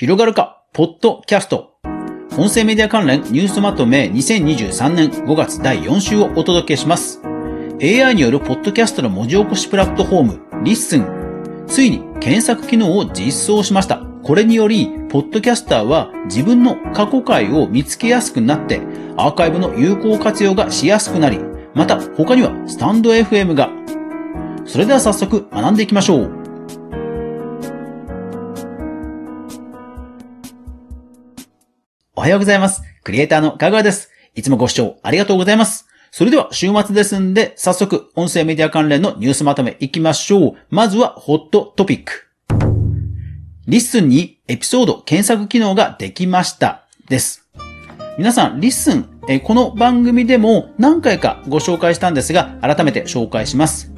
広がるか、ポッドキャスト。音声メディア関連ニュースまとめ2023年5月第4週をお届けします。AI によるポッドキャストの文字起こしプラットフォーム、 LISTEN。ついに検索機能を実装しました。これにより、ポッドキャスターは自分の過去回を見つけやすくなって、アーカイブの有効活用がしやすくなり、また他にはスタンド FM が。それでは早速学んでいきましょう。おはようございます。クリエイターのかぐわです。いつもご視聴ありがとうございます。それでは週末ですんで、早速音声メディア関連のニュースまとめいきましょう。まずはホットトピック。 LISTEN にエピソード検索機能ができました。です。皆さん、 LISTEN、えこの番組でも何回かご紹介したんですが、改めて紹介します。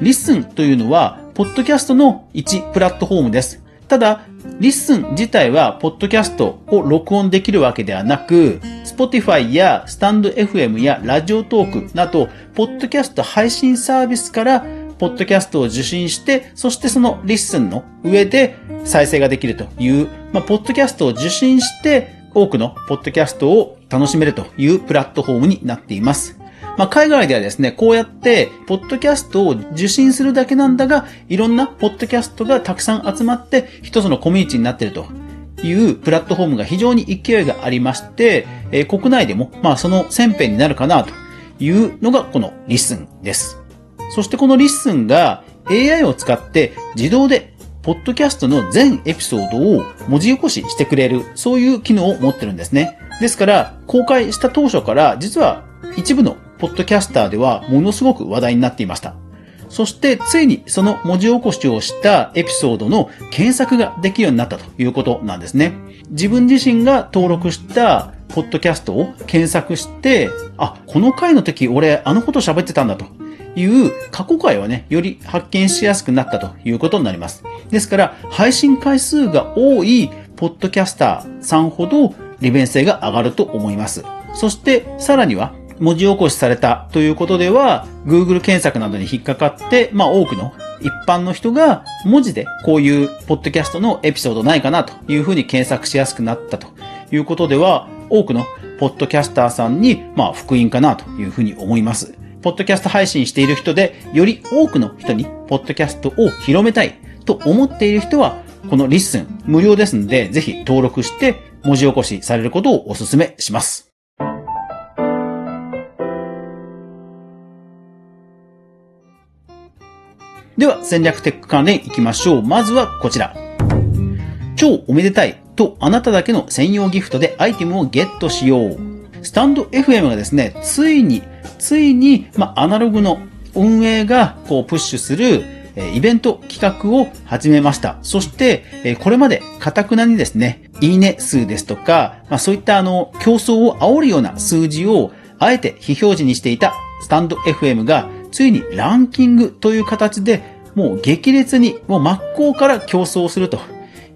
LISTEN というのは、ポッドキャストの1プラットフォームです。ただ、 LISTEN 自体は、ポッドキャストを録音できるわけではなく、Spotify やスタンド FM やラジオトークなど、ポッドキャスト配信サービスからポッドキャストを受信して、そしてその LISTEN の上で再生ができるという、まあ、ポッドキャストを受信して、多くのポッドキャストを楽しめるというプラットフォームになっています。まあ、海外ではですね、こうやって、ポッドキャストを受信するだけなんだが、いろんなポッドキャストがたくさん集まって、一つのコミュニティになっているというプラットフォームが非常に勢いがありまして、えー、国内でも、まあ、その先鞭になるかなというのがこの LISTEN です。そしてこの LISTEN が AI を使って自動でポッドキャストの全エピソードを文字起こししてくれる、そういう機能を持ってるんですね。ですから、公開した当初から実は一部のポッドキャスターではものすごく話題になっていました。そしてついにその文字起こしをしたエピソードの検索ができるようになったということなんですね。自分自身が登録したポッドキャストを検索して、あ、この回の時俺あのこと喋ってたんだという過去回はね、より発見しやすくなったということになります。ですから、配信回数が多いポッドキャスターさんほど利便性が上がると思います。そして、さらには、文字起こしされたということでは、Google 検索などに引っかかって、まあ多くの一般の人が文字でこういうポッドキャストのエピソードないかなというふうに検索しやすくなったということでは、多くのポッドキャスターさんに、まあ福音かなというふうに思います。ポッドキャスト配信している人で、より多くの人にポッドキャストを広めたいと思っている人は、この LISTEN 無料ですので、ぜひ登録して文字起こしされることをお勧めします。では、戦略テック関連行きましょう。まずはこちら。超おめでたいとあなただけの専用ギフトでアイテムをゲットしよう。スタンド FM がですね、ついに、ついに、まあ、アナログの運営がこうプッシュするイベント企画を始めました。そして、これまでカタクナにですね、いいね数ですとか、まあ、そういったあの、競争を煽るような数字をあえて非表示にしていたスタンド FM がついにランキングという形で、もう激烈に、もう真っ向から競争すると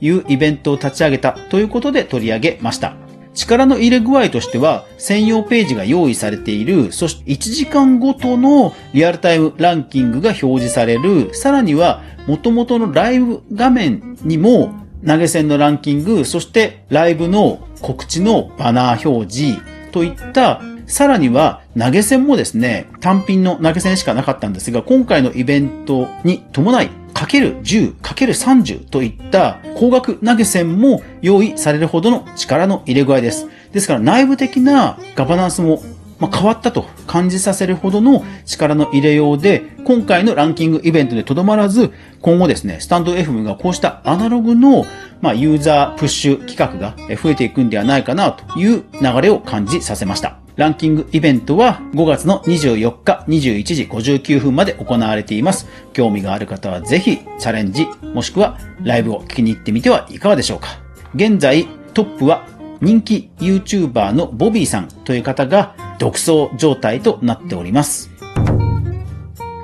いうイベントを立ち上げたということで取り上げました。力の入れ具合としては、専用ページが用意されている、そして1時間ごとのリアルタイムランキングが表示される、さらには元々のライブ画面にも投げ銭のランキング、そしてライブの告知のバナー表示といったさらには投げ銭もですね、単品の投げ銭しかなかったんですが、今回のイベントに伴い、かける10、かける30といった高額投げ銭も用意されるほどの力の入れ具合です。ですから内部的なガバナンスもま、変わったと感じさせるほどの力の入れようで、今回のランキングイベントでとどまらず、今後ですね、スタンド FM がこうしたアナログの、まあ、ユーザープッシュ企画が増えていくんではないかなという流れを感じさせました。ランキングイベントは5月の24日21時59分まで行われています。興味がある方はぜひチャレンジ、もしくはライブを聞きに行ってみてはいかがでしょうか。現在トップは人気 YouTuber のボビーさんという方が独走状態となっております。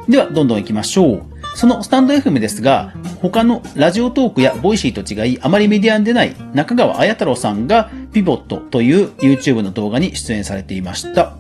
では、どんどん行きましょう。そのスタンド FM ですが、他のラジオトークや Voicy と違い、あまりメディアに出ない中川綾太郎さんが PIVOT という YouTube の動画に出演されていました。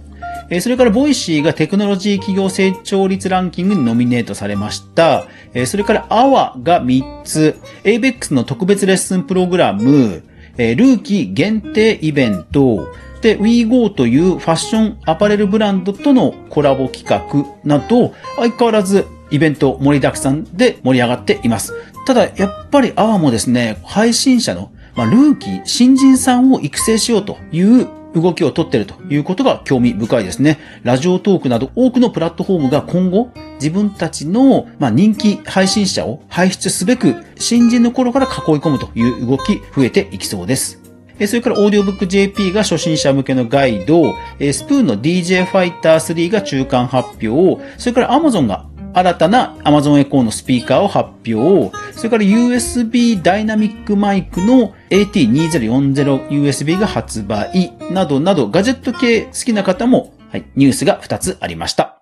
え、それから Voicy がテクノロジー企業成長率ランキングにノミネートされました。え、それからアワが3つ、ABEX の特別レッスンプログラム、え、ルーキー限定イベント、で、WeGo というファッションアパレルブランドとのコラボ企画など、相変わらずイベント盛りだくさんで盛り上がっています。ただ、やっぱりアワもですね、配信者の、まあ、ルーキー、新人さんを育成しようという動きをとってるということが興味深いですね。ラジオトークなど多くのプラットフォームが今後自分たちの、ま人気配信者を輩出すべく新人の頃から囲い込むという動き増えていきそうです。それからオーディオブック JP が初心者向けのガイド、スプーンの DJ ファイター3が中間発表、それから Amazon が新たな Amazon Echo のスピーカーを発表、それから USB ダイナミックマイクの AT2040USB が発売などなどガジェット系好きな方も、はい、ニュースが2つありました。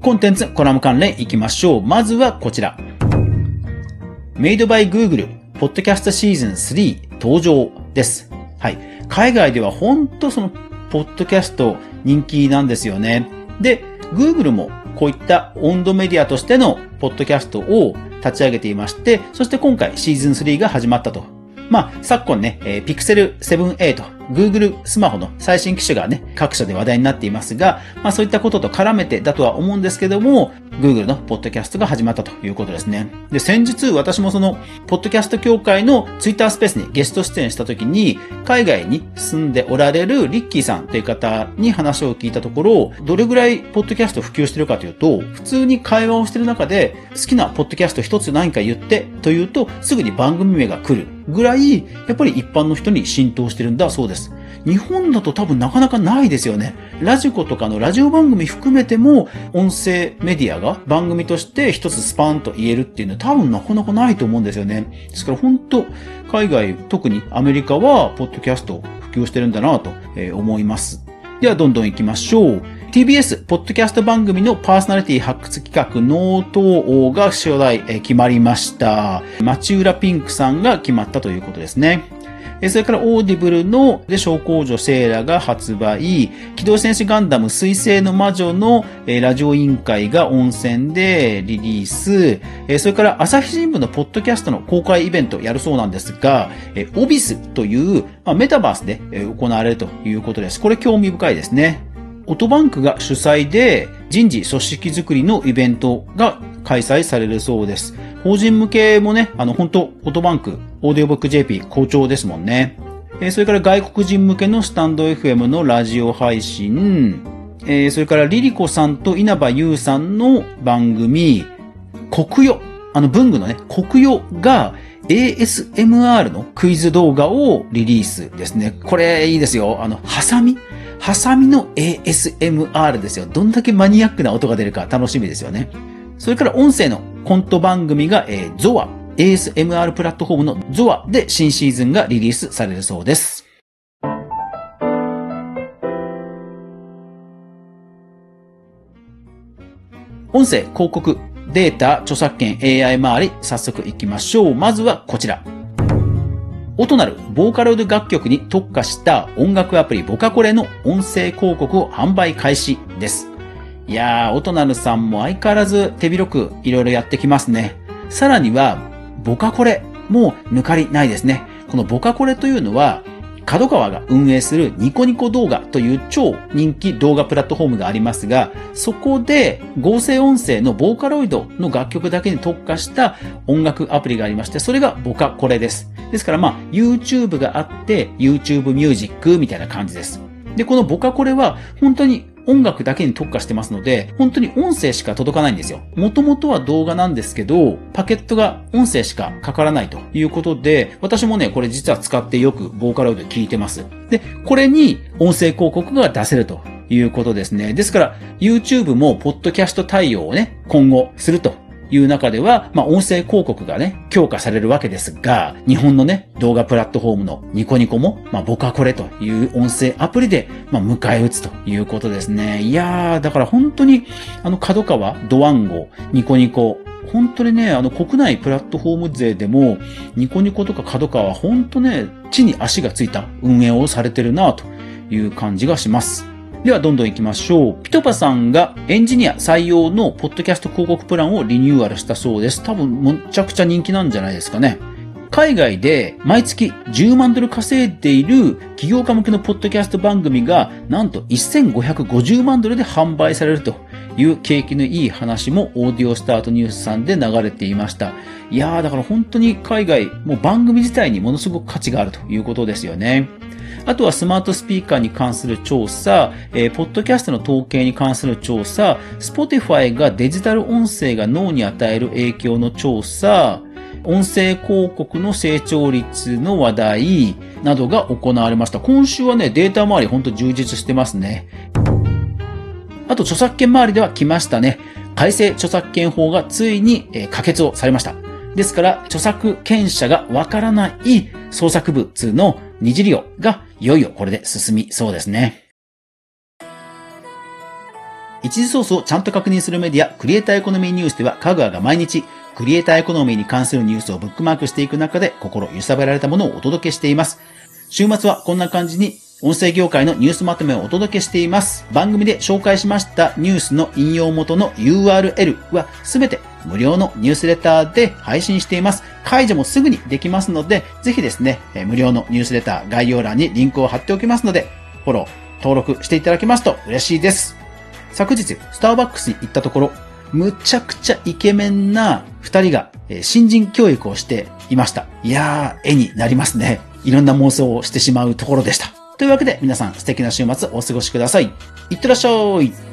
コンテンツ、コラム関連いきましょう。まずはこちら。Made by Google Podcast Season 3登場です。はい。海外では本当その、ポッドキャスト人気なんですよね。で、Google もこういった温度メディアとしてのポッドキャストを立ち上げていまして、そして今回シーズン3が始まったと。まあ、昨今ね、ピクセル 7a と Google スマホの最新機種がね、各社で話題になっていますが、まあそういったことと絡めてだとは思うんですけども、Google のポッドキャストが始まったということですね。で、先日私もその、ポッドキャスト協会の Twitter スペースにゲスト出演した時に、海外に住んでおられるリッキーさんという方に話を聞いたところ、どれぐらいポッドキャスト普及してるかというと、普通に会話をしてる中で、好きなポッドキャスト一つ何か言ってというと、すぐに番組名が来るぐらい、やっぱり一般の人に浸透してるんだそうです。日本だと多分なかなかないですよね。ラジコとかのラジオ番組含めても、音声メディアが番組として一つスパンと言えるっていうのは多分なかなかないと思うんですよね。ですから本当、海外、特にアメリカは、ポッドキャスト普及してるんだなと思います。では、どんどん行きましょう。TBS、ポッドキャスト番組のパーソナリティ発掘企画、ノート王が初代決まりました。街裏ぴんくさんが決まったということですね。それから Audible ので小公女セーラが発売、機動戦士ガンダム水星の魔女のラジオ委員会が音泉でリリース、それから朝日新聞のポッドキャストの公開イベントやるそうなんですが、オビスというメタバースで行われるということです。これ興味深いですね。オトバンクが主催で人事組織づくりのイベントが開催されるそうです。法人向けもね、あの、本当オトバンク、オーディオブック JP 好調ですもんね。え、それから外国人向けのスタンド FM のラジオ配信、え、それからリリコさんと稲葉優さんの番組、国よ、あの文具のね、国よが ASMR のクイズ動画をリリースですね。これいいですよ。あの、ハサミ？ハサミの ASMR ですよ。どんだけマニアックな音が出るか楽しみですよね。それから音声のコント番組が、えー、ゾア、ASMR プラットフォームのゾアで新シーズンがリリースされるそうです。音声、広告、データ、著作権、AI 周り、早速行きましょう。まずはこちら。音なるボーカロイド楽曲に特化した音楽アプリボカコレの音声広告を販売開始です。いやー、オトナルさんも相変わらず手広くいろいろやってきますね。さらには、ボカコレも抜かりないですね。このボカコレというのは、角川が運営するニコニコ動画という超人気動画プラットフォームがありますが、そこで合成音声のボーカロイドの楽曲だけに特化した音楽アプリがありまして、それがボカコレです。ですからまあ、YouTube があって、YouTube ミュージックみたいな感じです。で、このボカコレは本当に音楽だけに特化してますので、本当に音声しか届かないんですよ。もともとは動画なんですけど、パケットが音声しかかからないということで、私もね、これ実は使ってよくボーカロイド聞いてます。で、これに音声広告が出せるということですね。ですから、YouTube もポッドキャスト対応をね、今後するという中では、まあ、音声広告がね、強化されるわけですが、日本のね、動画プラットフォームのニコニコも、まあ、ボカコレという音声アプリで、まあ、迎え撃つということですね。いやー、だから本当に、あの、角川、ドワンゴ、ニコニコ、本当にね、あの国内プラットフォーム勢でも、ニコニコとか角川は本当ね、地に足がついた運営をされてるなという感じがします。ではどんどん行きましょう。ピトパさんがエンジニア採用のポッドキャスト広告プランをリニューアルしたそうです。多分むちゃくちゃ人気なんじゃないですかね。海外で毎月10万ドル稼いでいる企業家向けのポッドキャスト番組がなんと1550万ドルで販売されるという景気のいい話もオーディオスタートニュースさんで流れていました。いやーだから本当に海外、もう番組自体にものすごく価値があるということですよね。あとはスマートスピーカーに関する調査、えー、ポッドキャストの統計に関する調査、Spotify がデジタル音声が脳に与える影響の調査、音声広告の成長率の話題などが行われました。今週はね、データ周りほんと充実してますね。あと著作権周りでは来ましたね。改正著作権法がついに、えー、可決をされました。ですから、著作権者がわからない創作物の二次利用がいよいよこれで進みそうですね。一時ソースをちゃんと確認するメディア、クリエイターエコノミーニュースでは、カグアが毎日クリエイターエコノミーに関するニュースをブックマークしていく中で心揺さぶられたものをお届けしています。週末はこんな感じに音声業界のニュースまとめをお届けしています。番組で紹介しましたニュースの引用元の URL はすべて無料のニュースレターで配信しています。解除もすぐにできますので、ぜひですね、無料のニュースレター概要欄にリンクを貼っておきますので、フォロー、登録していただけますと嬉しいです。昨日、スターバックスに行ったところ、むちゃくちゃイケメンな二人が新人教育をしていました。いやー、絵になりますね。いろんな妄想をしてしまうところでした。というわけで皆さん素敵な週末お過ごしください。いってらっしゃい。